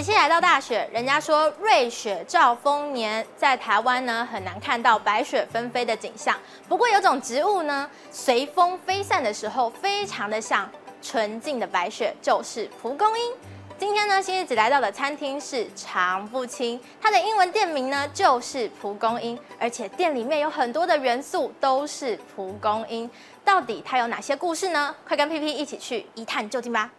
杰西来到大雪，人家说瑞雪兆丰年，在台湾呢很难看到白雪纷飞的景象。不过有种植物呢，随风飞散的时候，非常的像纯净的白雪，就是蒲公英。今天呢，新日子来到的餐厅是常不清，它的英文店名呢就是蒲公英，而且店里面有很多的元素都是蒲公英。到底它有哪些故事呢？快跟 P P 一起去一探究竟吧。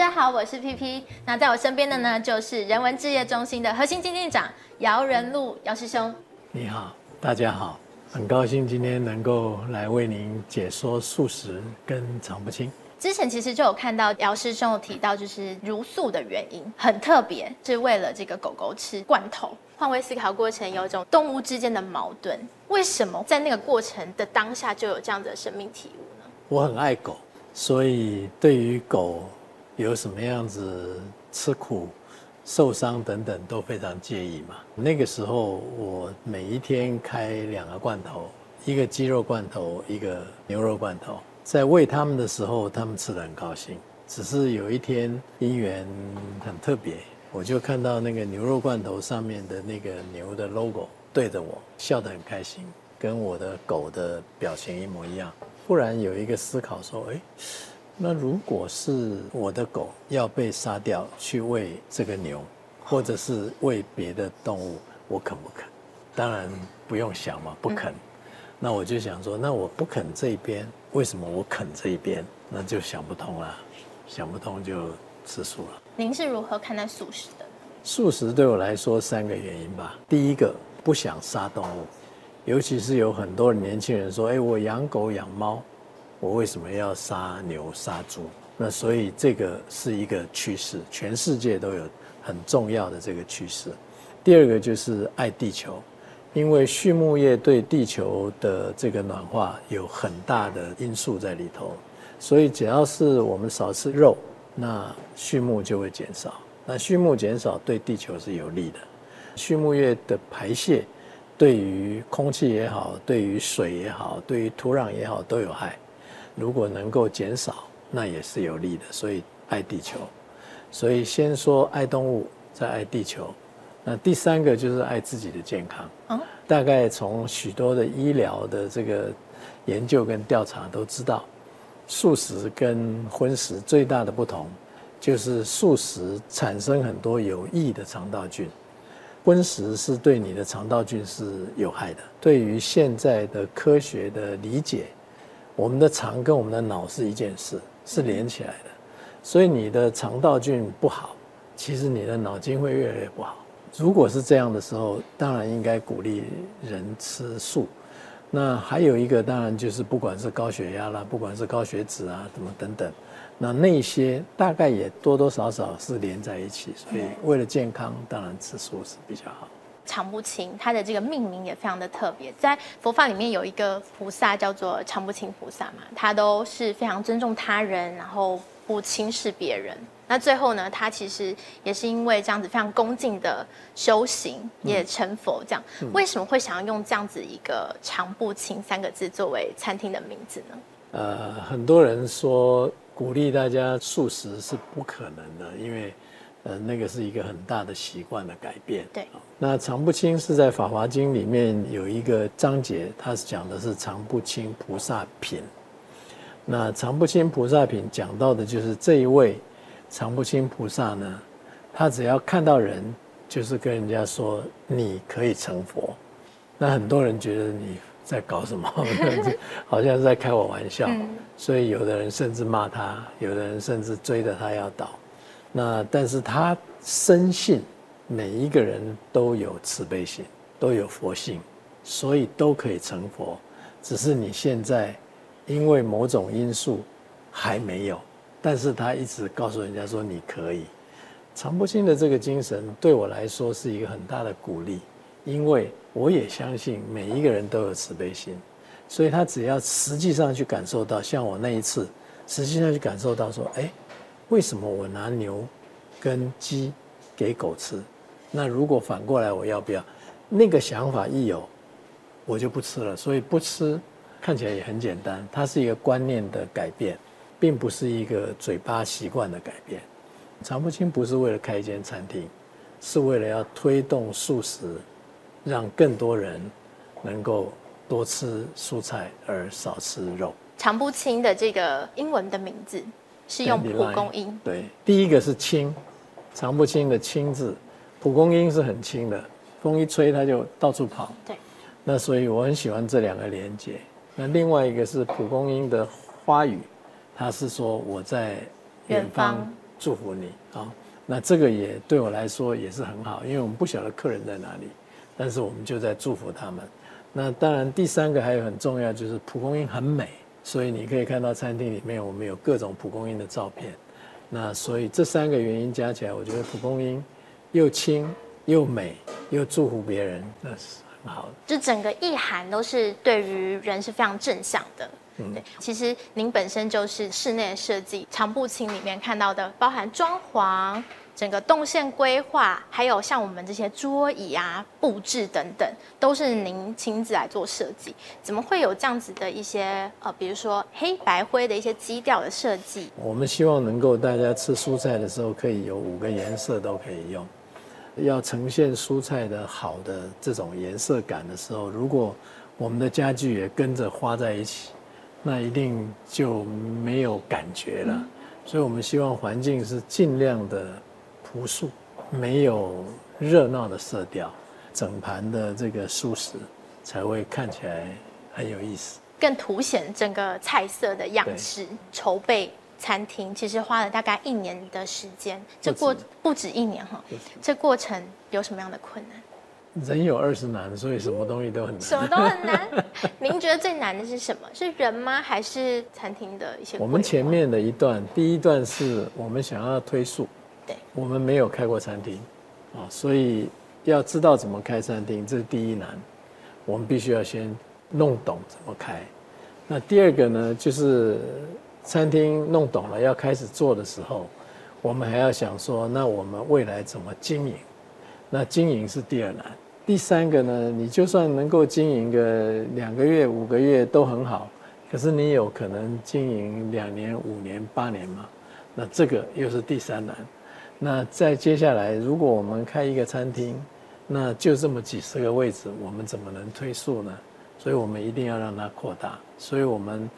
大家好，我是 P P。那在我身边的呢，就是人文置业中心的核心经济长姚仁禄姚师兄。你好，大家好，很高兴今天能够来为您解说素食跟常不清。之前其实就有看到姚师兄有提到，就是茹素的原因很特别，是为了这个狗狗吃罐头。换位思考过程有一种动物之间的矛盾，为什么在那个过程的当下就有这样的生命体悟呢？我很爱狗，所以对于狗。有什么样子吃苦、受伤等等都非常介意嘛。那个时候，我每一天开两个罐头，一个鸡肉罐头，一个牛肉罐头。在喂他们的时候，他们吃得很高兴。只是有一天因缘很特别，我就看到那个牛肉罐头上面的那个牛的 logo 对着我笑得很开心，跟我的狗的表情一模一样。忽然有一个思考说：“哎。”那如果是我的狗要被杀掉去喂这个牛，或者是喂别的动物，我肯不肯？当然不用想嘛，不肯。那我就想说，那我不肯这一边，为什么我肯这一边？那就想不通了，想不通就吃素了。您是如何看待素食的？素食对我来说三个原因吧。第一个，不想杀动物，尤其是有很多年轻人说，哎，我养狗养猫。我为什么要杀牛杀猪？那所以这个是一个趋势，全世界都有很重要的这个趋势。第二个就是爱地球，因为畜牧业对地球的这个暖化有很大的因素在里头，所以只要是我们少吃肉，那畜牧就会减少。那畜牧减少对地球是有利的。畜牧业的排泄对于空气也好，对于水也好，对于土壤也好都有害。如果能够减少，那也是有利的。所以爱地球，所以先说爱动物，再爱地球。那第三个就是爱自己的健康。嗯，大概从许多的医疗的这个研究跟调查都知道，素食跟荤食最大的不同，就是素食产生很多有益的肠道菌，荤食是对你的肠道菌是有害的。对于现在的科学的理解。我们的肠跟我们的脑是一件事，是连起来的，所以你的肠道菌不好，其实你的脑筋会越来越不好。如果是这样的时候，当然应该鼓励人吃素。那还有一个，当然就是不管是高血压啦，不管是高血脂啊，什么等等，那那些大概也多多少少是连在一起。所以为了健康，当然吃素是比较好。常不轻，它的这个命名也非常的特别。在佛法里面有一个菩萨叫做常不轻菩萨嘛，他都是非常尊重他人，然后不轻视别人。那最后呢，他其实也是因为这样子非常恭敬的修行，也成佛。这样、嗯、为什么会想要用这样子一个常不轻三个字作为餐厅的名字呢？呃，很多人说鼓励大家素食是不可能的，因为。呃，那个是一个很大的习惯的改变。对，那常不清是在《法华经》里面有一个章节，它是讲的是常不清菩萨品。那常不清菩萨品讲到的就是这一位常不清菩萨呢，他只要看到人，就是跟人家说你可以成佛。那很多人觉得你在搞什么？好像是在开我玩笑。所以有的人甚至骂他，有的人甚至追着他要倒。那但是他深信每一个人都有慈悲心，都有佛性，所以都可以成佛。只是你现在因为某种因素还没有，但是他一直告诉人家说你可以。常不轻的这个精神对我来说是一个很大的鼓励，因为我也相信每一个人都有慈悲心，所以他只要实际上去感受到，像我那一次，实际上去感受到说，哎。为什么我拿牛跟鸡给狗吃？那如果反过来，我要不要？那个想法一有，我就不吃了。所以不吃看起来也很简单，它是一个观念的改变，并不是一个嘴巴习惯的改变。常不清不是为了开一间餐厅，是为了要推动素食，让更多人能够多吃蔬菜而少吃肉。常不清的这个英文的名字是用蒲公英。对，第一个是轻，常不轻的轻字，蒲公英是很轻的，风一吹它就到处跑。对，那所以我很喜欢这两个连接。那另外一个是蒲公英的花语，它是说我在远方。祝福你啊！那这个也对我来说也是很好，因为我们不晓得客人在哪里，但是我们就在祝福他们。那当然，第三个还有很重要，就是蒲公英很美，所以你可以看到餐厅里面我们有各种蒲公英的照片。那所以这三个原因加起来，我觉得蒲公英又轻又美又祝福别人，那是很好的。就整个意涵都是对于人是非常正向的。对，其实您本身就是室内设计，常不轻里面看到的，包含装潢、整个动线规划，还有像我们这些桌椅啊、布置等等，都是您亲自来做设计。怎么会有这样子的一些呃，比如说黑白灰的一些基调的设计？我们希望能够大家吃蔬菜的时候，可以有五个颜色都可以用。要呈现蔬菜的好的这种颜色感的时候，如果我们的家具也跟着花在一起。那一定就没有感觉了，所以我们希望环境是尽量的朴素，没有热闹的色调，整盘的这个素食才会看起来很有意思，更凸显整个菜色的样式。筹备餐厅其实花了大概一年的时间，这过不止一年哈，这过程有什么样的困难？人有二十难，所以什么东西都很难。什么都很难。您觉得最难的是什么？是人吗？还是餐厅的一些？我们前面的一段，第一段是我们想要推素。我们没有开过餐厅，啊，所以要知道怎么开餐厅，这是第一难。我们必须要先弄懂怎么开。那第二个呢，就是餐厅弄懂了，要开始做的时候，我们还要想说，那我们未来怎么经营？那经营是第二难，第三个呢？你就算能够经营个两个月、五个月都很好，可是你有可能经营两年、五年、八年吗？那这个又是第三难。那再接下来，如果我们开一个餐厅，那就这么几十个位置，我们怎么能推速呢？所以我们一定要让它扩大。所以我们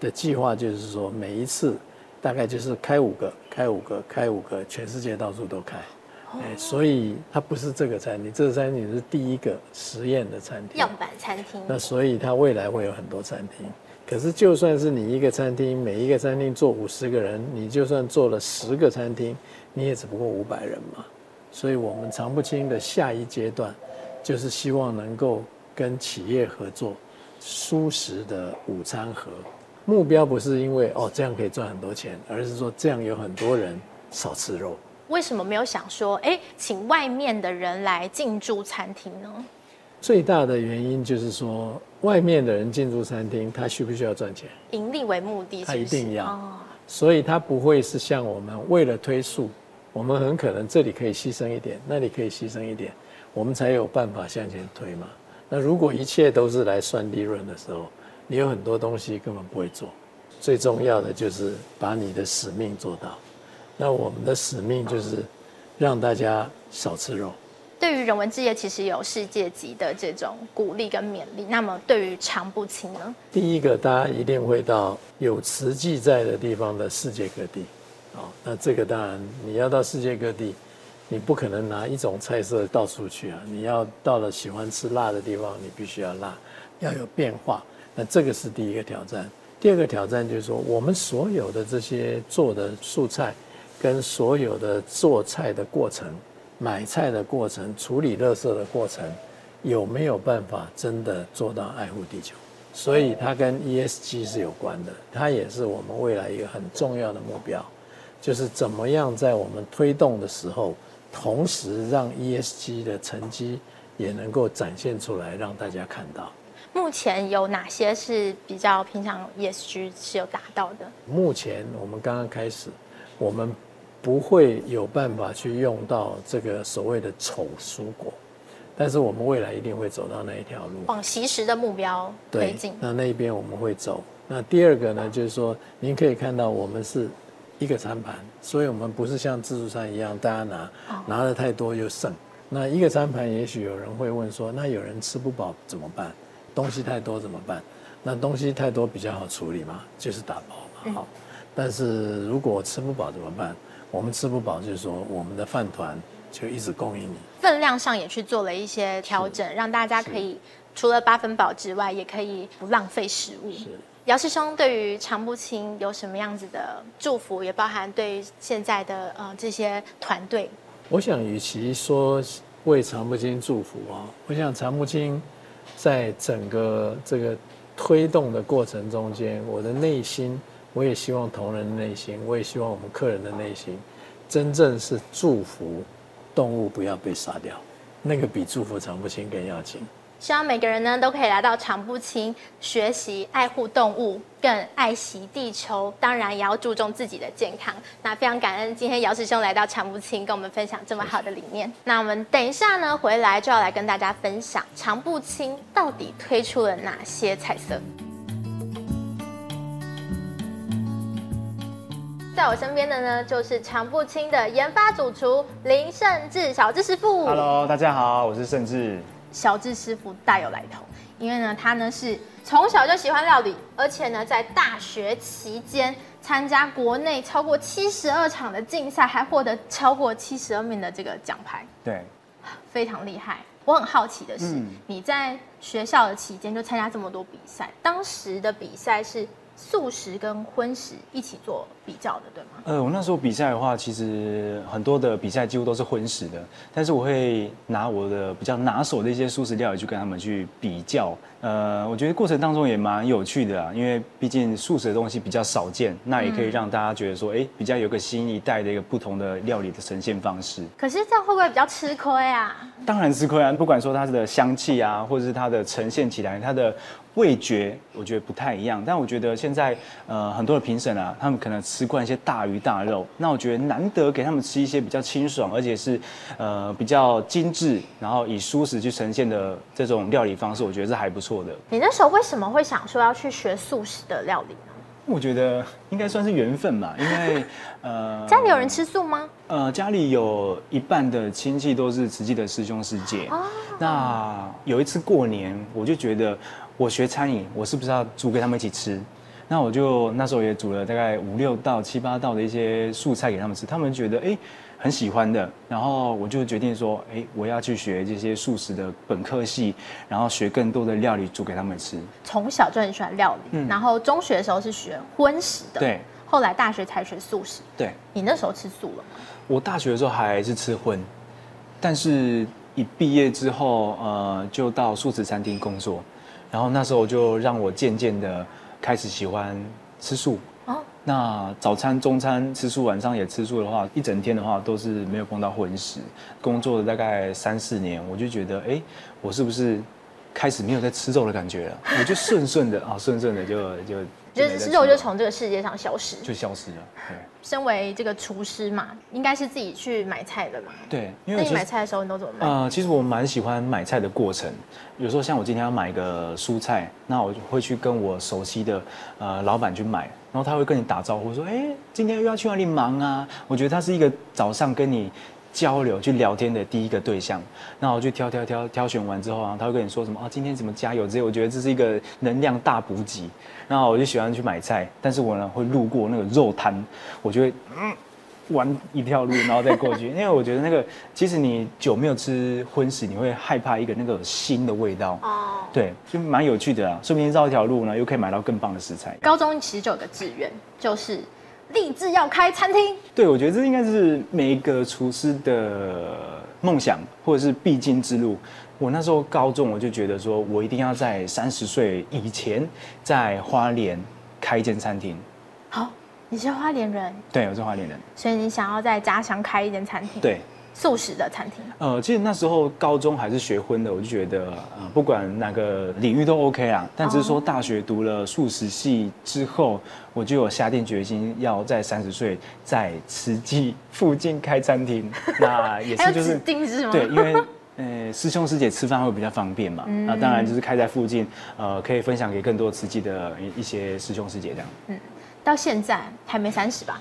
的计划就是说，每一次大概就是开五个、开五个、开五个，全世界到处都开。哎，所以它不是这个餐厅，这个餐厅是第一个实验的餐厅，样板餐厅。那所以它未来会有很多餐厅。可是就算是你一个餐厅，每一个餐厅坐五十个人，你就算做了十个餐厅，你也只不过五百人嘛。所以我们常不清的下一阶段，就是希望能够跟企业合作，舒食的午餐盒。目标不是因为哦这样可以赚很多钱，而是说这样有很多人少吃肉。为什么没有想说，哎，请外面的人来进驻餐厅呢？最大的原因就是说，外面的人进驻餐厅，他需不需要赚钱？盈利为目的是是？他一定要。哦。所以他不会是像我们为了推素，我们很可能这里可以牺牲一点，那里可以牺牲一点，我们才有办法向前推嘛。那如果一切都是来算利润的时候，你有很多东西根本不会做。最重要的就是把你的使命做到。那我们的使命就是让大家少吃肉。对于人文置业，其实有世界级的这种鼓励跟勉励。那么对于常不清呢？第一个，大家一定会到有慈济在的地方的世界各地。哦那这个当然你要到世界各地，你不可能拿一种菜色到处去啊。你要到了喜欢吃辣的地方，你必须要辣，要有变化。那这个是第一个挑战。第二个挑战就是说，我们所有的这些做的素菜。跟所有的做菜的过程、买菜的过程、处理垃圾的过程，有没有办法真的做到爱护地球？所以它跟 ESG 是有关的，它也是我们未来一个很重要的目标，就是怎么样在我们推动的时候，同时让 ESG 的成绩也能够展现出来，让大家看到。目前有哪些是比较平常 ESG 是有达到的？目前我们刚刚开始，我们。不会有办法去用到这个所谓的丑蔬果，但是我们未来一定会走到那一条路，往惜食的目标推进。那那一边我们会走。那第二个呢，就是说您可以看到我们是一个餐盘，所以我们不是像自助餐一样，大家拿拿的太多又剩。那一个餐盘，也许有人会问说，那有人吃不饱怎么办？东西太多怎么办？那东西太多比较好处理嘛，就是打包嘛。好，但是如果吃不饱怎么办？我们吃不饱，就是说我们的饭团就一直供应你。分量上也去做了一些调整，让大家可以除了八分饱之外，也可以不浪费食物。是。姚师兄对于常不轻有什么样子的祝福？也包含对于现在的呃这些团队。我想，与其说为常不轻祝福啊，我想常不轻在整个这个推动的过程中间，我的内心。我也希望同仁的内心，我也希望我们客人的内心，真正是祝福动物不要被杀掉，那个比祝福常不轻更要紧。希望每个人呢都可以来到常不轻学习爱护动物，更爱惜地球，当然也要注重自己的健康。那非常感恩今天姚师兄来到常不轻，跟我们分享这么好的理念。那我们等一下呢回来就要来跟大家分享常不轻到底推出了哪些菜色。在我身边的呢，就是常不轻的研发主厨林胜志小志师傅。Hello，大家好，我是盛志。小智师傅大有来头，因为呢，他呢是从小就喜欢料理，而且呢，在大学期间参加国内超过七十二场的竞赛，还获得超过七十二名的这个奖牌。对，非常厉害。我很好奇的是，嗯、你在学校的期间就参加这么多比赛，当时的比赛是？素食跟荤食一起做比较的，对吗？呃，我那时候比赛的话，其实很多的比赛几乎都是荤食的，但是我会拿我的比较拿手的一些素食料理去跟他们去比较。呃，我觉得过程当中也蛮有趣的啊，因为毕竟素食的东西比较少见，那也可以让大家觉得说，哎、欸，比较有个新一代的一个不同的料理的呈现方式。可是这样会不会比较吃亏啊？当然吃亏啊！不管说它的香气啊，或者是它的呈现起来，它的。味觉我觉得不太一样，但我觉得现在呃很多的评审啊，他们可能吃惯一些大鱼大肉，那我觉得难得给他们吃一些比较清爽，而且是呃比较精致，然后以蔬食去呈现的这种料理方式，我觉得是还不错的。你那时候为什么会想说要去学素食的料理呢？我觉得应该算是缘分吧，因为呃 家里有人吃素吗？呃家里有一半的亲戚都是慈济的师兄师姐，哦、那有一次过年，我就觉得。我学餐饮，我是不是要煮给他们一起吃？那我就那时候也煮了大概五六道、七八道的一些素菜给他们吃，他们觉得哎很喜欢的。然后我就决定说，哎，我要去学这些素食的本科系，然后学更多的料理煮给他们吃。从小就很喜欢料理，嗯、然后中学的时候是学荤食的，对。后来大学才学素食，对。你那时候吃素了吗？我大学的时候还是吃荤，但是一毕业之后，呃，就到素食餐厅工作。然后那时候就让我渐渐的开始喜欢吃素。那早餐、中餐吃素，晚上也吃素的话，一整天的话都是没有碰到荤食。工作了大概三四年，我就觉得，哎，我是不是开始没有在吃肉的感觉了？我就顺顺的啊，顺顺的就就。就是肉就从这个世界上消失，就消失了。对，身为这个厨师嘛，应该是自己去买菜的嘛。对，因为你买菜的时候你都怎么买？呃，其实我蛮喜欢买菜的过程。有时候像我今天要买一个蔬菜，那我就会去跟我熟悉的呃老板去买，然后他会跟你打招呼说：“哎，今天又要去哪里忙啊？”我觉得他是一个早上跟你。交流去聊天的第一个对象，那我去挑挑挑挑选完之后啊，他会跟你说什么啊？今天怎么加油这些？我觉得这是一个能量大补给。那我就喜欢去买菜，但是我呢会路过那个肉摊，我就会嗯玩一条路，然后再过去，因为我觉得那个其实你久没有吃荤食，你会害怕一个那个腥的味道哦。对，就蛮有趣的啊，说不定绕一条路呢，又可以买到更棒的食材。高中其实就有个志愿，就是。立志要开餐厅，对，我觉得这应该是每一个厨师的梦想，或者是必经之路。我那时候高中，我就觉得说，我一定要在三十岁以前，在花莲开一间餐厅。好，你是花莲人？对，我是花莲人。所以你想要在家乡开一间餐厅？对。素食的餐厅，呃，其实那时候高中还是学荤的，我就觉得，呃，不管哪个领域都 OK 啊。但只是说大学读了素食系之后，我就有下定决心要在三十岁在慈济附近开餐厅。那也是就是定制吗？对，因为呃师兄师姐吃饭会比较方便嘛。那当然就是开在附近，呃，可以分享给更多慈济的一些师兄师姐这样。嗯，到现在还没三十吧？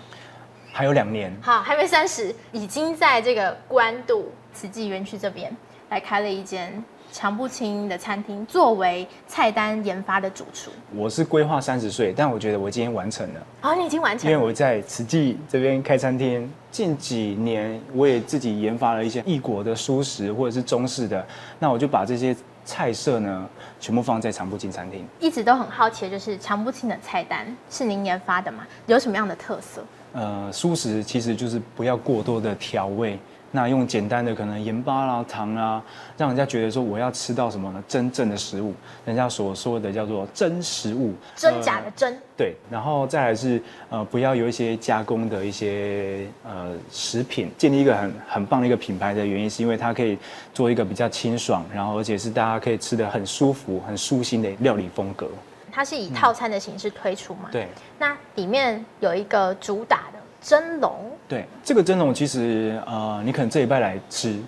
还有两年。好，还没三十，已经在这个官渡慈济园区这边来开了一间。常不清的餐厅作为菜单研发的主厨，我是规划三十岁，但我觉得我今天完成了。哦，你已经完成了。因为我在慈济这边开餐厅，近几年我也自己研发了一些异国的素食或者是中式的，那我就把这些菜色呢全部放在常不清餐厅。一直都很好奇，就是常不清的菜单是您研发的吗？有什么样的特色？呃，蔬食其实就是不要过多的调味。那用简单的可能盐巴啦、糖啊，让人家觉得说我要吃到什么呢？真正的食物，人家所说的叫做真食物，真假的真。呃、对，然后再来是呃，不要有一些加工的一些呃食品。建立一个很很棒的一个品牌的原因，是因为它可以做一个比较清爽，然后而且是大家可以吃的很舒服、很舒心的料理风格。它是以套餐的形式推出嘛？对。那里面有一个主打的。蒸笼，对，这个蒸笼其实呃，你可能这一拜来吃，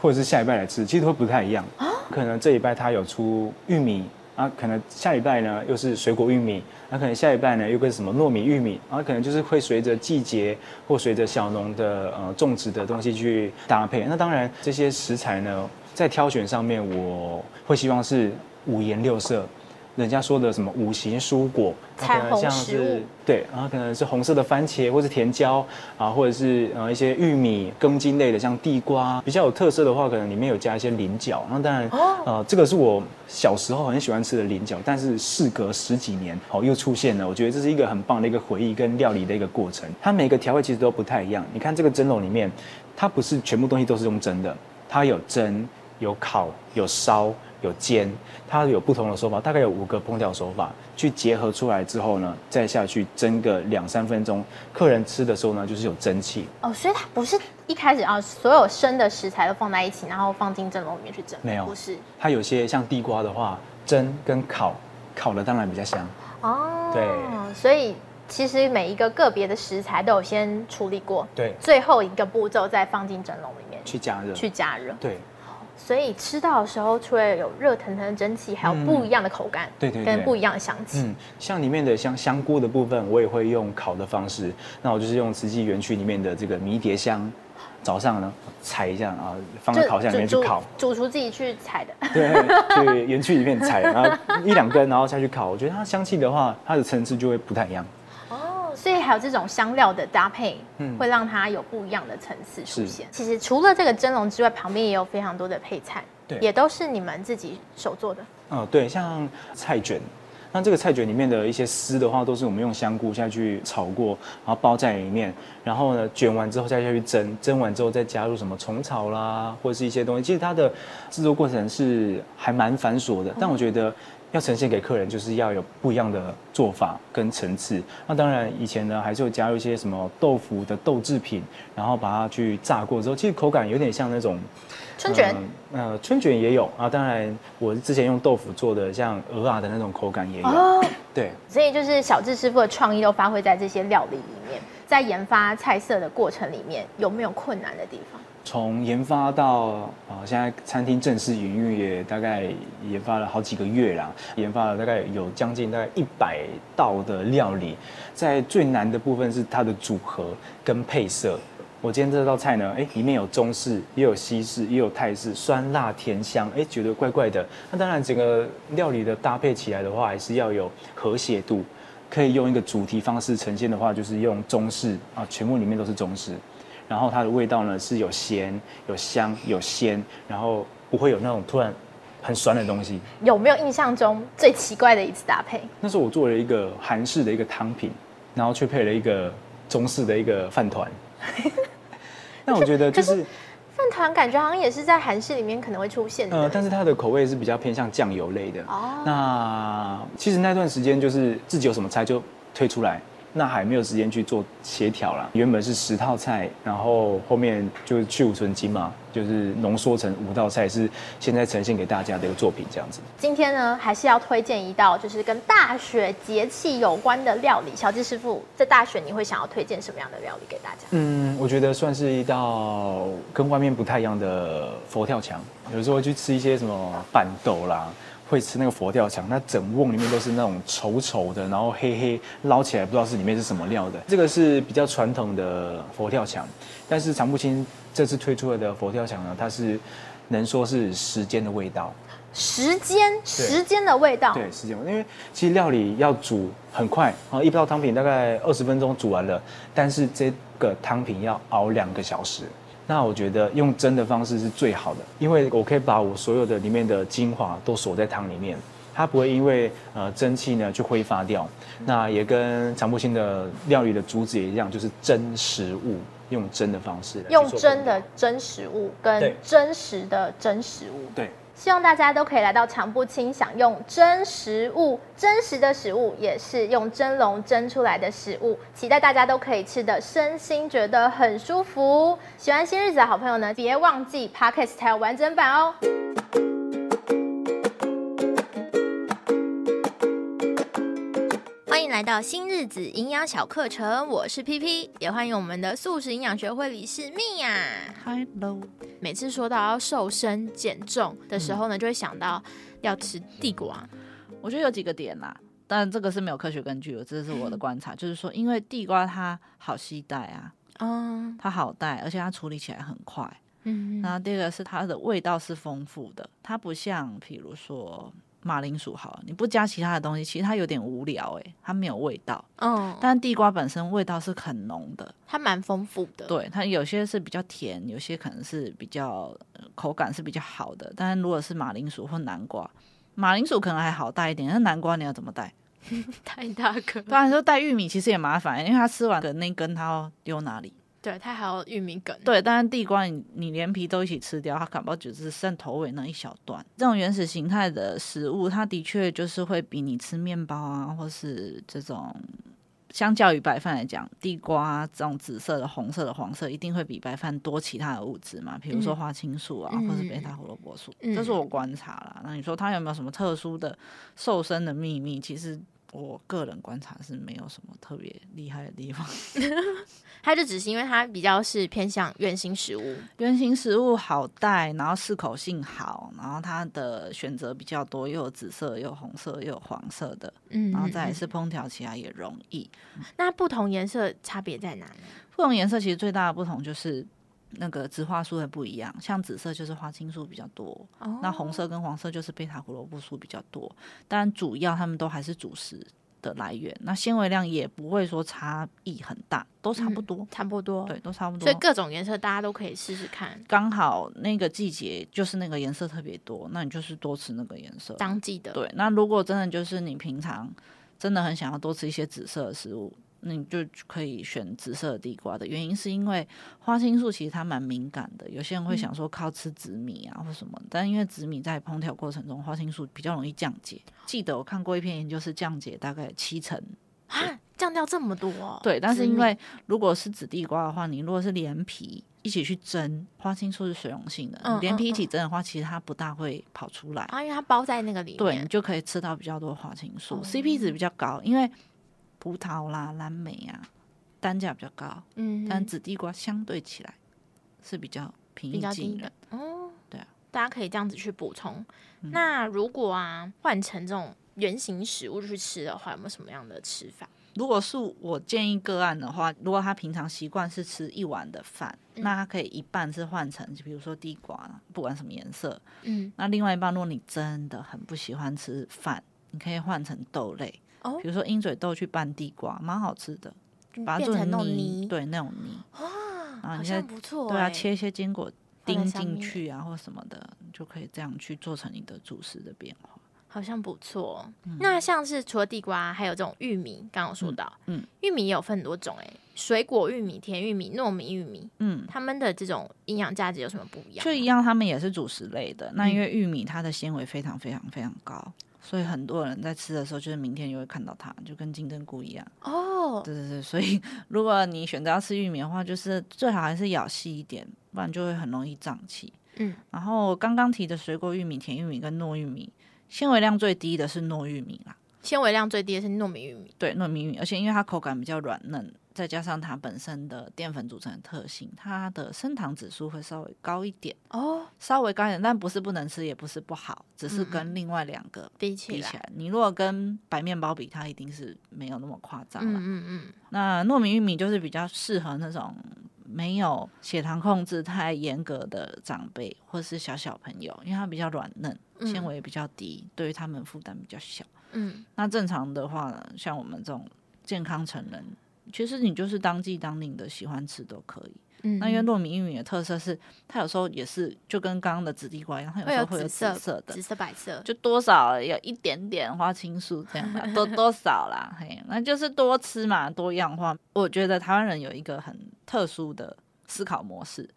或者是下一拜来吃，其实会不太一样啊。可能这一拜它有出玉米啊，可能下一拜呢又是水果玉米，那可能下一拜呢又跟什么糯米玉米，啊可能就是会随着季节或随着小农的呃种植的东西去搭配。那当然这些食材呢，在挑选上面，我会希望是五颜六色。人家说的什么五行蔬果，可能像是，对，然后可能是红色的番茄，或是甜椒啊，或者是呃一些玉米、根茎类的，像地瓜，比较有特色的话，可能里面有加一些菱角。那当然，呃，这个是我小时候很喜欢吃的菱角，但是事隔十几年，哦，又出现了。我觉得这是一个很棒的一个回忆跟料理的一个过程。它每个调味其实都不太一样。你看这个蒸笼里面，它不是全部东西都是用蒸的，它有蒸、有烤、有烧。有煎，它有不同的手法，大概有五个烹调手法，去结合出来之后呢，再下去蒸个两三分钟，客人吃的时候呢，就是有蒸汽。哦，所以它不是一开始啊，所有生的食材都放在一起，然后放进蒸笼里面去蒸。没有，不是。它有些像地瓜的话，蒸跟烤，烤的当然比较香。哦，对。所以其实每一个个别的食材都有先处理过，对，最后一个步骤再放进蒸笼里面去加热，去加热，对。所以吃到的时候，除了有热腾腾的蒸汽，还有不一样的口感，对对，跟不一样的香气。嗯，像里面的香香菇的部分，我也会用烤的方式。那我就是用慈济园区里面的这个迷迭香，早上呢采一下啊，放在烤箱里面去烤。主厨自己去采的。对，去园区里面采，然后一两根，然后下去烤。我觉得它香气的话，它的层次就会不太一样。所以还有这种香料的搭配，嗯，会让它有不一样的层次出现。其实除了这个蒸笼之外，旁边也有非常多的配菜，对，也都是你们自己手做的。嗯，对，像菜卷，那这个菜卷里面的一些丝的话，都是我们用香菇下去炒过，然后包在里面，然后呢卷完之后再下去蒸，蒸完之后再加入什么虫草啦，或者是一些东西。其实它的制作过程是还蛮繁琐的，但我觉得。要呈现给客人，就是要有不一样的做法跟层次。那当然，以前呢还是有加入一些什么豆腐的豆制品，然后把它去炸过之后，其实口感有点像那种春卷。呃，呃，春卷也有啊。当然，我之前用豆腐做的，像鹅啊的那种口感也有。哦，对。所以就是小智师傅的创意都发挥在这些料理里面。在研发菜色的过程里面，有没有困难的地方？从研发到啊，现在餐厅正式营运也大概研发了好几个月啦，研发了大概有将近大概一百道的料理，在最难的部分是它的组合跟配色。我今天这道菜呢，哎，里面有中式，也有西式，也有泰式，酸辣甜香，哎，觉得怪怪的。那当然，整个料理的搭配起来的话，还是要有和谐度，可以用一个主题方式呈现的话，就是用中式啊，全部里面都是中式。然后它的味道呢是有咸、有香、有鲜，然后不会有那种突然很酸的东西。有没有印象中最奇怪的一次搭配？那时候我做了一个韩式的一个汤品，然后却配了一个中式的一个饭团。那我觉得就是饭团感觉好像也是在韩式里面可能会出现的。呃，但是它的口味是比较偏向酱油类的。哦。那其实那段时间就是自己有什么菜就推出来。那还没有时间去做协调啦。原本是十套菜，然后后面就是去芜存菁嘛，就是浓缩成五道菜，是现在呈现给大家的一个作品这样子。今天呢，还是要推荐一道就是跟大雪节气有关的料理。小智师傅，在大雪你会想要推荐什么样的料理给大家？嗯，我觉得算是一道跟外面不太一样的佛跳墙。有时候会去吃一些什么拌豆啦。会吃那个佛跳墙，那整瓮里面都是那种稠稠的，然后黑黑捞起来不知道是里面是什么料的。这个是比较传统的佛跳墙，但是常不清这次推出来的佛跳墙呢，它是能说是时间的味道。时间，时间的味道。对，时间，因为其实料理要煮很快啊，一道汤品大概二十分钟煮完了，但是这个汤品要熬两个小时。那我觉得用蒸的方式是最好的，因为我可以把我所有的里面的精华都锁在汤里面，它不会因为呃蒸汽呢去挥发掉。那也跟常布新的料理的主旨也一样，就是蒸食物，用蒸的方式来用蒸的蒸食物跟真实的真食物。对。希望大家都可以来到常不清，享用真食物，真实的食物也是用蒸笼蒸出来的食物，期待大家都可以吃的身心觉得很舒服。喜欢新日子的好朋友呢，别忘记 Podcast 才有完整版哦。欢迎来到新日子营养小课程，我是 PP，也欢迎我们的素食营养学会理事蜜呀。Hello，每次说到要瘦身减重的时候呢，就会想到要吃地瓜。我觉得有几个点啦，但这个是没有科学根据的，这是我的观察，就是说，因为地瓜它好携带啊，嗯，它好带，而且它处理起来很快，嗯，然后第二个是它的味道是丰富的，它不像，比如说。马铃薯好了，你不加其他的东西，其实它有点无聊哎、欸，它没有味道。嗯，但地瓜本身味道是很浓的，它蛮丰富的。对，它有些是比较甜，有些可能是比较口感是比较好的。但是如果是马铃薯或南瓜，马铃薯可能还好带一点，那南瓜你要怎么带？太大个。当然说带玉米其实也麻烦，因为它吃完的那根它要丢哪里？对，它还有玉米梗。对，但是地瓜你你连皮都一起吃掉，它搞不好只是剩头尾那一小段。这种原始形态的食物，它的确就是会比你吃面包啊，或是这种相较于白饭来讲，地瓜这种紫色的、红色的、黄色，一定会比白饭多其他的物质嘛，比如说花青素啊，嗯、或是贝塔胡萝卜素。嗯、这是我观察啦。那你说它有没有什么特殊的瘦身的秘密？其实。我个人观察是没有什么特别厉害的地方，它就只是因为它比较是偏向圆形食物，圆形食物好带，然后适口性好，然后它的选择比较多，又有紫色，又有红色，又有黄色的，嗯，然后再来是烹调起来也容易。那不同颜色差别在哪呢？不同颜色其实最大的不同就是。那个植化素会不一样，像紫色就是花青素比较多，oh. 那红色跟黄色就是贝塔胡萝卜素比较多。但主要它们都还是主食的来源，那纤维量也不会说差异很大，都差不多，嗯、差不多，对，都差不多。所以各种颜色大家都可以试试看。刚好那个季节就是那个颜色特别多，那你就是多吃那个颜色。当季的。对，那如果真的就是你平常真的很想要多吃一些紫色的食物。那你就可以选紫色地瓜的原因，是因为花青素其实它蛮敏感的。有些人会想说靠吃紫米啊或什么，但因为紫米在烹调过程中，花青素比较容易降解。记得我看过一篇研究，是降解大概七成啊，降掉这么多哦。对，但是因为如果是紫地瓜的话，你如果是连皮一起去蒸，花青素是水溶性的，嗯、连皮一起蒸的话，其实它不大会跑出来啊，因为它包在那个里面，对，你就可以吃到比较多花青素，CP 值比较高，因为。葡萄啦、蓝莓啊，单价比较高，嗯，但紫地瓜相对起来是比较平易近人，哦，对啊，大家可以这样子去补充。嗯、那如果啊换成这种原型食物去吃的话，有没有什么样的吃法？如果是我建议个案的话，如果他平常习惯是吃一碗的饭，嗯、那他可以一半是换成，比如说地瓜，不管什么颜色，嗯，那另外一半，如果你真的很不喜欢吃饭，你可以换成豆类。比如说鹰嘴豆去拌地瓜，蛮好吃的，把它做成泥，对那种泥，哇，好像不错。对啊，切一些坚果钉进去啊，或什么的，就可以这样去做成你的主食的变化，好像不错。那像是除了地瓜，还有这种玉米，刚刚说到，嗯，玉米也有分很多种，哎，水果玉米、甜玉米、糯米玉米，嗯，它们的这种营养价值有什么不一样？就一样，它们也是主食类的。那因为玉米它的纤维非常非常非常高。所以很多人在吃的时候，就是明天就会看到它，就跟金针菇一样。哦，对对对，所以 如果你选择要吃玉米的话，就是最好还是咬细一点，不然就会很容易胀气。嗯，然后刚刚提的水果玉米、甜玉米跟糯玉米，纤维量最低的是糯玉米啦。纤维量最低的是糯米玉米。对，糯米玉米，而且因为它口感比较软嫩，再加上它本身的淀粉组成的特性，它的升糖指数会稍微高一点哦，稍微高一点，但不是不能吃，也不是不好，只是跟另外两个比起来，你如果跟白面包比，它一定是没有那么夸张了。嗯嗯嗯。那糯米玉米就是比较适合那种没有血糖控制太严格的长辈或是小小朋友，因为它比较软嫩，纤维也比较低，嗯、对于他们负担比较小。嗯，那正常的话呢，像我们这种健康成人，其实你就是当季当令的喜欢吃都可以。嗯，那因为糯米玉米的特色是，它有时候也是就跟刚刚的紫地瓜一样，它有时候会有紫色的、紫色白色，就多少有一点点花青素这样的，多 多少啦，嘿，那就是多吃嘛，多样化。我觉得台湾人有一个很特殊的思考模式，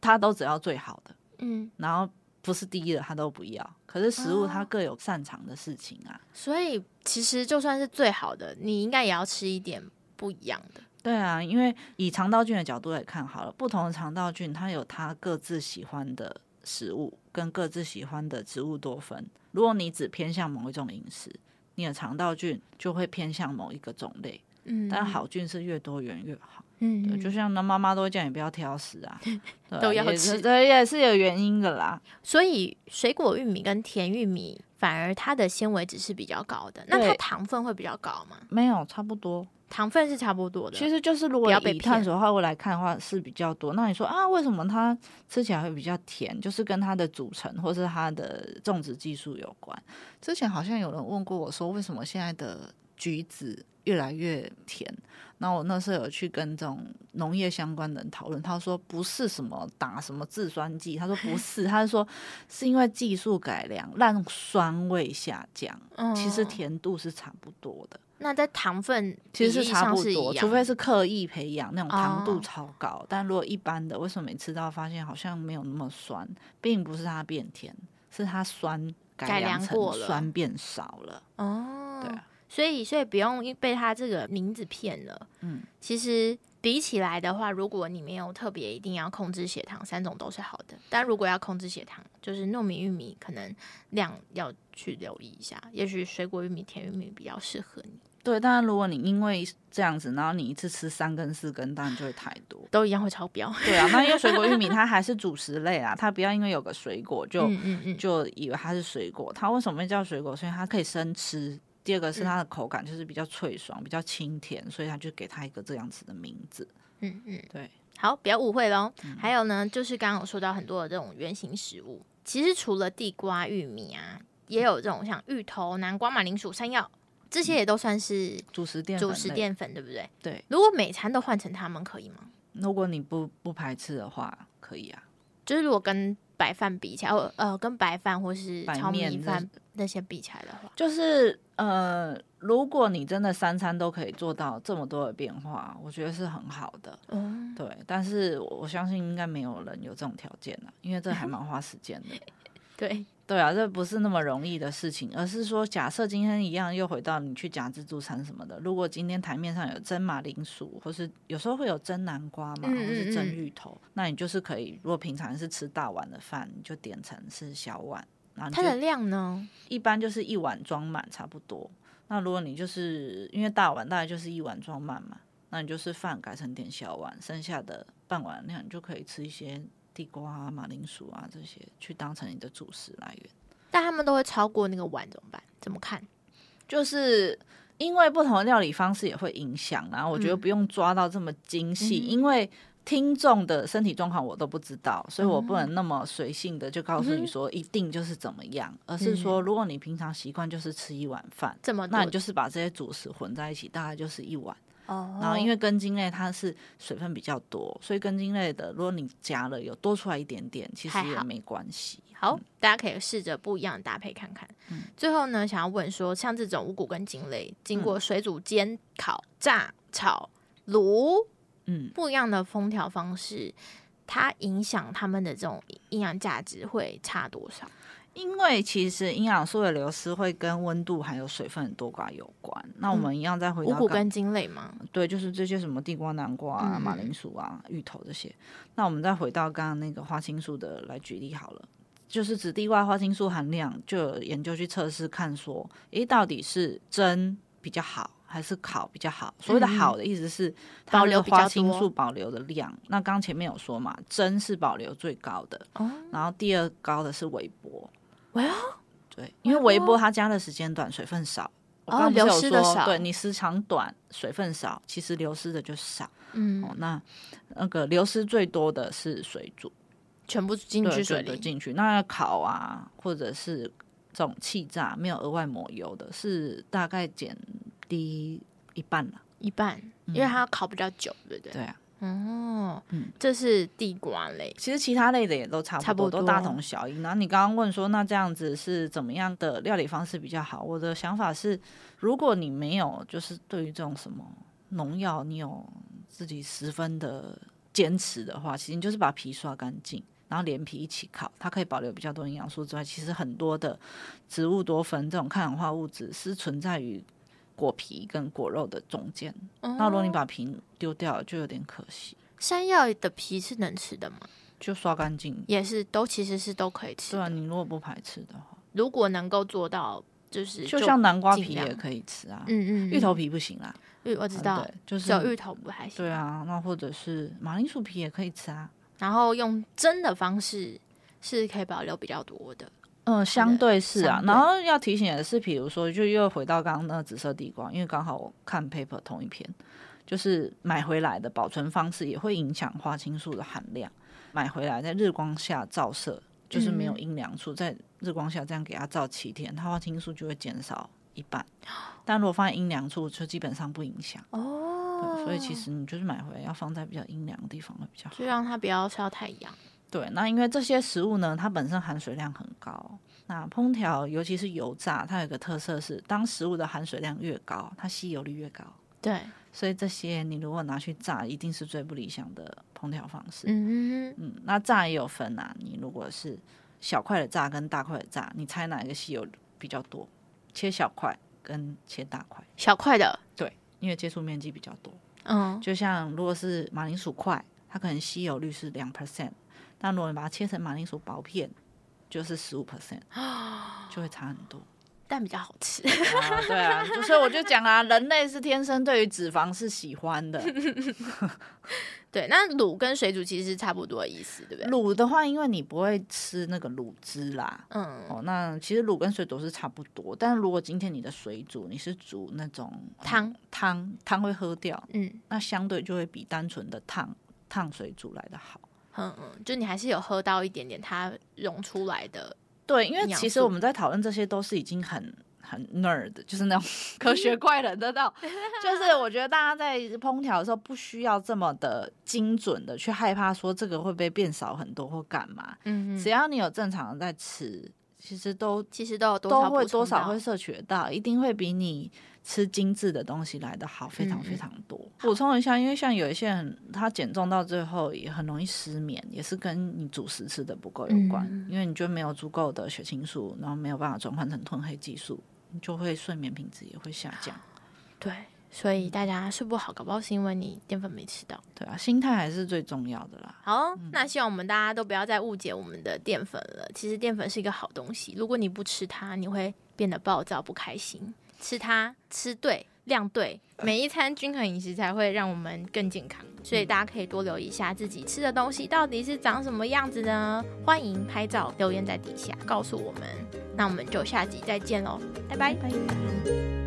他都只要最好的，嗯，然后不是第一的他都不要。可是食物它各有擅长的事情啊，所以其实就算是最好的，你应该也要吃一点不一样的。对啊，因为以肠道菌的角度来看好了，不同的肠道菌它有它各自喜欢的食物跟各自喜欢的植物多酚。如果你只偏向某一种饮食，你的肠道菌就会偏向某一个种类。嗯，但好菌是越多元越好。嗯，就像那妈妈都会叫你不要挑食啊，都要吃，对，也是有原因的啦。所以水果玉米跟甜玉米反而它的纤维质是比较高的，那它糖分会比较高吗？没有，差不多。糖分是差不多的，其实就是如果以碳水化合物来看的话是比较多。那你说啊，为什么它吃起来会比较甜？就是跟它的组成或是它的种植技术有关。之前好像有人问过我说，为什么现在的橘子越来越甜？那我那时候有去跟这种农业相关的人讨论，他说不是什么打什么制酸剂，他说不 是，他是说是因为技术改良让酸味下降，其实甜度是差不多的。那在糖分其实是差不多，除非是刻意培养那种糖度超高。哦、但如果一般的，为什么每次到发现好像没有那么酸，并不是它变甜，是它酸改良过了，酸变少了。哦，对啊，所以所以不用被它这个名字骗了。嗯，其实比起来的话，如果你没有特别一定要控制血糖，三种都是好的。但如果要控制血糖，就是糯米玉米可能量要去留意一下，也许水果玉米、甜玉米比较适合你。对，当然，如果你因为这样子，然后你一次吃三根四根，当然就会太多，都一样会超标。对啊，那因为水果玉米 它还是主食类啊，它不要因为有个水果就嗯嗯嗯就以为它是水果。它为什么会叫水果？所以它可以生吃。第二个是它的口感就是比较脆爽，比较清甜，所以它就给它一个这样子的名字。嗯嗯，对。好，不要误会喽。嗯、还有呢，就是刚刚有说到很多的这种圆形食物，其实除了地瓜、玉米啊，也有这种像芋头、南瓜、马铃薯、山药。这些也都算是主食淀粉，主食淀粉对不对？对。如果每餐都换成它们可以吗？如果你不不排斥的话，可以啊。就是如果跟白饭比起来，呃，跟白饭或是糙米饭那些比起来的话，就是呃，如果你真的三餐都可以做到这么多的变化，我觉得是很好的。嗯，对。但是我相信应该没有人有这种条件了，因为这还蛮花时间的。对。对啊，这不是那么容易的事情，而是说，假设今天一样又回到你去夹自助餐什么的，如果今天台面上有蒸马铃薯，或是有时候会有蒸南瓜嘛，或是蒸芋头，那你就是可以，如果平常是吃大碗的饭，你就点成是小碗，然后它的量呢，一般就是一碗装满差不多。那如果你就是因为大碗大概就是一碗装满嘛，那你就是饭改成点小碗，剩下的半碗量你就可以吃一些。地瓜啊、马铃薯啊这些，去当成你的主食来源，但他们都会超过那个碗怎么办？怎么看？就是因为不同的料理方式也会影响，然后我觉得不用抓到这么精细，嗯、因为听众的身体状况我都不知道，所以我不能那么随性的就告诉你说一定就是怎么样，嗯、而是说如果你平常习惯就是吃一碗饭，这么那你就是把这些主食混在一起，大概就是一碗。哦，然后因为根茎类它是水分比较多，所以根茎类的，如果你加了有多出来一点点，其实也没关系。好，嗯、大家可以试着不一样的搭配看看。嗯、最后呢，想要问说，像这种五谷根茎类，经过水煮、煎、烤、炸、炒、卤，嗯，不一样的烹调方式，它影响它们的这种营养价值会差多少？因为其实营养素的流失会跟温度还有水分的多寡有关。那我们一样再回到五谷根茎类吗？对，就是这些什么地瓜、南瓜啊、马铃薯啊、芋头这些。那我们再回到刚刚那个花青素的来举例好了，就是紫地瓜花青素含量，就有研究去测试看说，诶，到底是蒸比较好，还是烤比较好？所谓的好的意思是它留花青素保留的量。那刚前面有说嘛，蒸是保留最高的，哦、然后第二高的是微波。喂哦，对，因为微波它加的时间短，水分少。哦，流失的少。对，你时长短，水分少，其实流失的就少。嗯，哦，那那个流失最多的是水煮，全部进去水里进去。那烤啊，或者是这种气炸，没有额外抹油的，是大概减低一半了，一半，因为它要烤比较久，对不对？对啊。哦，嗯，这是地瓜类，其实其他类的也都差不多，差不多都大同小异。然后你刚刚问说，那这样子是怎么样的料理方式比较好？我的想法是，如果你没有就是对于这种什么农药，你有自己十分的坚持的话，其实你就是把皮刷干净，然后连皮一起烤，它可以保留比较多营养素之外，其实很多的植物多酚这种抗氧化物质是存在于。果皮跟果肉的中间，哦、那如果你把皮丢掉了，就有点可惜。山药的皮是能吃的吗？就刷干净，也是都其实是都可以吃。对啊，你如果不排斥的话，如果能够做到，就是就像南瓜皮也可以吃啊。嗯，嗯嗯，芋头皮不行啊。芋我知道，嗯、就是小芋头不还行。对啊，那或者是马铃薯皮也可以吃啊。然后用蒸的方式是可以保留比较多的。嗯，相对是啊，然后要提醒的是，比如说，就又回到刚刚那个紫色地光，因为刚好我看 paper 同一篇，就是买回来的保存方式也会影响花青素的含量。买回来在日光下照射，就是没有阴凉处，在日光下这样给它照七天，它花青素就会减少一半。但如果放在阴凉处，就基本上不影响哦。所以其实你就是买回来要放在比较阴凉的地方会比较好，就让它不要晒太阳。对，那因为这些食物呢，它本身含水量很高。那烹调，尤其是油炸，它有个特色是，当食物的含水量越高，它吸油率越高。对，所以这些你如果拿去炸，一定是最不理想的烹调方式。嗯嗯，那炸也有分啊，你如果是小块的炸跟大块的炸，你猜哪一个吸油比较多？切小块跟切大块？小块的。对，因为接触面积比较多。嗯，就像如果是马铃薯块，它可能吸油率是两 percent。那如果你把它切成马铃薯薄片，就是十五 percent，就会差很多，但比较好吃。啊对啊，所以我就讲啊，人类是天生对于脂肪是喜欢的。对，那卤跟水煮其实是差不多的意思，对不对？卤的话，因为你不会吃那个卤汁啦，嗯，哦，那其实卤跟水煮是差不多。但是如果今天你的水煮，你是煮那种汤汤汤会喝掉，嗯，那相对就会比单纯的烫烫水煮来的好。嗯嗯，就你还是有喝到一点点它溶出来的。对，因为其实我们在讨论这些都是已经很很 nerd，就是那种 科学怪人的道。就是我觉得大家在烹调的时候不需要这么的精准的去害怕说这个会不会变少很多或干嘛。嗯嗯，只要你有正常的在吃，其实都其实都有多都会多少会摄取得到，一定会比你。吃精致的东西来的好，非常非常多。补、嗯、充一下，因为像有一些人，他减重到最后也很容易失眠，也是跟你主食吃的不够有关。嗯、因为你就没有足够的血清素，然后没有办法转换成褪黑激素，你就会睡眠品质也会下降。对，所以大家睡不好，搞不好是因为你淀粉没吃到。对啊，心态还是最重要的啦。好，嗯、那希望我们大家都不要再误解我们的淀粉了。其实淀粉是一个好东西，如果你不吃它，你会变得暴躁不开心。吃它，吃对，量对，每一餐均衡饮食才会让我们更健康。所以大家可以多留意一下自己吃的东西到底是长什么样子呢？欢迎拍照留言在底下告诉我们。那我们就下集再见喽，拜拜。拜拜。